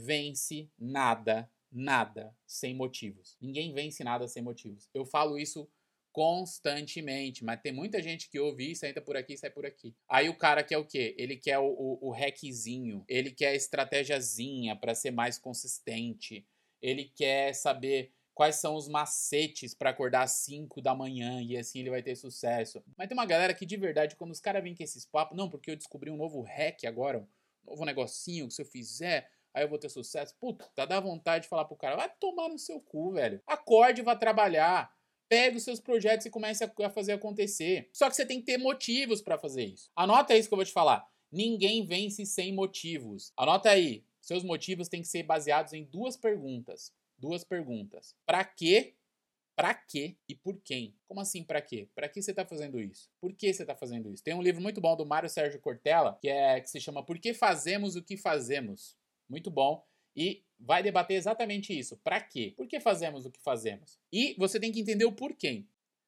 Vence nada, nada sem motivos. Ninguém vence nada sem motivos. Eu falo isso constantemente, mas tem muita gente que ouve isso, entra por aqui sai por aqui. Aí o cara quer o quê? Ele quer o, o, o hackzinho, ele quer a estratégiazinha para ser mais consistente, ele quer saber quais são os macetes para acordar às 5 da manhã e assim ele vai ter sucesso. Mas tem uma galera que de verdade, quando os caras vêm com esses papos, não, porque eu descobri um novo hack agora, um novo negocinho que se eu fizer, aí eu vou ter sucesso. Puta, dá vontade de falar pro cara, vai tomar no seu cu, velho. Acorde e vá trabalhar. Pega os seus projetos e comece a fazer acontecer. Só que você tem que ter motivos para fazer isso. Anota isso que eu vou te falar. Ninguém vence sem motivos. Anota aí. Seus motivos têm que ser baseados em duas perguntas duas perguntas. Para quê? Para quê e por quem? Como assim para quê? Para que você está fazendo isso? Por que você está fazendo isso? Tem um livro muito bom do Mário Sérgio Cortella que é que se chama Por que fazemos o que fazemos? Muito bom e vai debater exatamente isso. Para quê? Por que fazemos o que fazemos? E você tem que entender o porquê.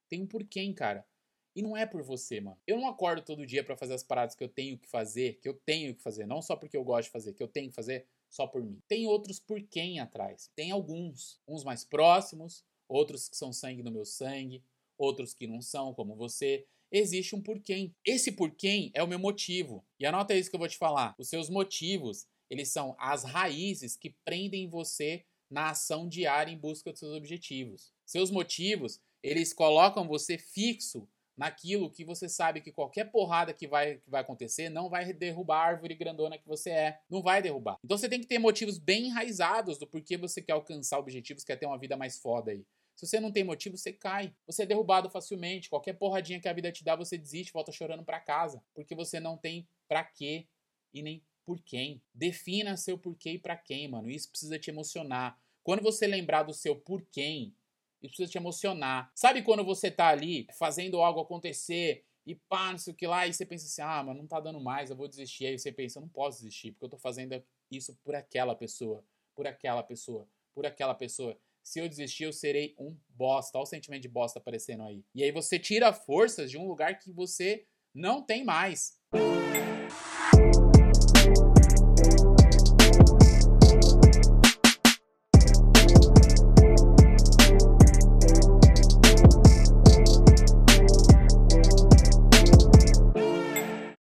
Tem um porquê, cara. E não é por você, mano. Eu não acordo todo dia para fazer as paradas que eu tenho que fazer, que eu tenho que fazer, não só porque eu gosto de fazer, que eu tenho que fazer, só por mim. Tem outros por quem atrás. Tem alguns, uns mais próximos, outros que são sangue no meu sangue, outros que não são, como você. Existe um porquê. Esse porquê é o meu motivo. E anota isso que eu vou te falar. Os seus motivos, eles são as raízes que prendem você na ação diária em busca dos seus objetivos. Seus motivos, eles colocam você fixo naquilo que você sabe que qualquer porrada que vai, que vai acontecer não vai derrubar a árvore grandona que você é. Não vai derrubar. Então você tem que ter motivos bem enraizados do porquê você quer alcançar objetivos, quer ter uma vida mais foda aí. Se você não tem motivo, você cai. Você é derrubado facilmente. Qualquer porradinha que a vida te dá, você desiste, volta chorando para casa. Porque você não tem pra quê e nem por quem. Defina seu porquê e pra quem, mano. Isso precisa te emocionar. Quando você lembrar do seu porquê, isso precisa te emocionar. Sabe quando você tá ali fazendo algo acontecer e pá, não sei o que lá, e você pensa assim, ah, mas não tá dando mais, eu vou desistir. Aí você pensa, eu não posso desistir, porque eu tô fazendo isso por aquela pessoa, por aquela pessoa, por aquela pessoa. Se eu desistir, eu serei um bosta. Olha o sentimento de bosta aparecendo aí. E aí você tira forças de um lugar que você não tem mais.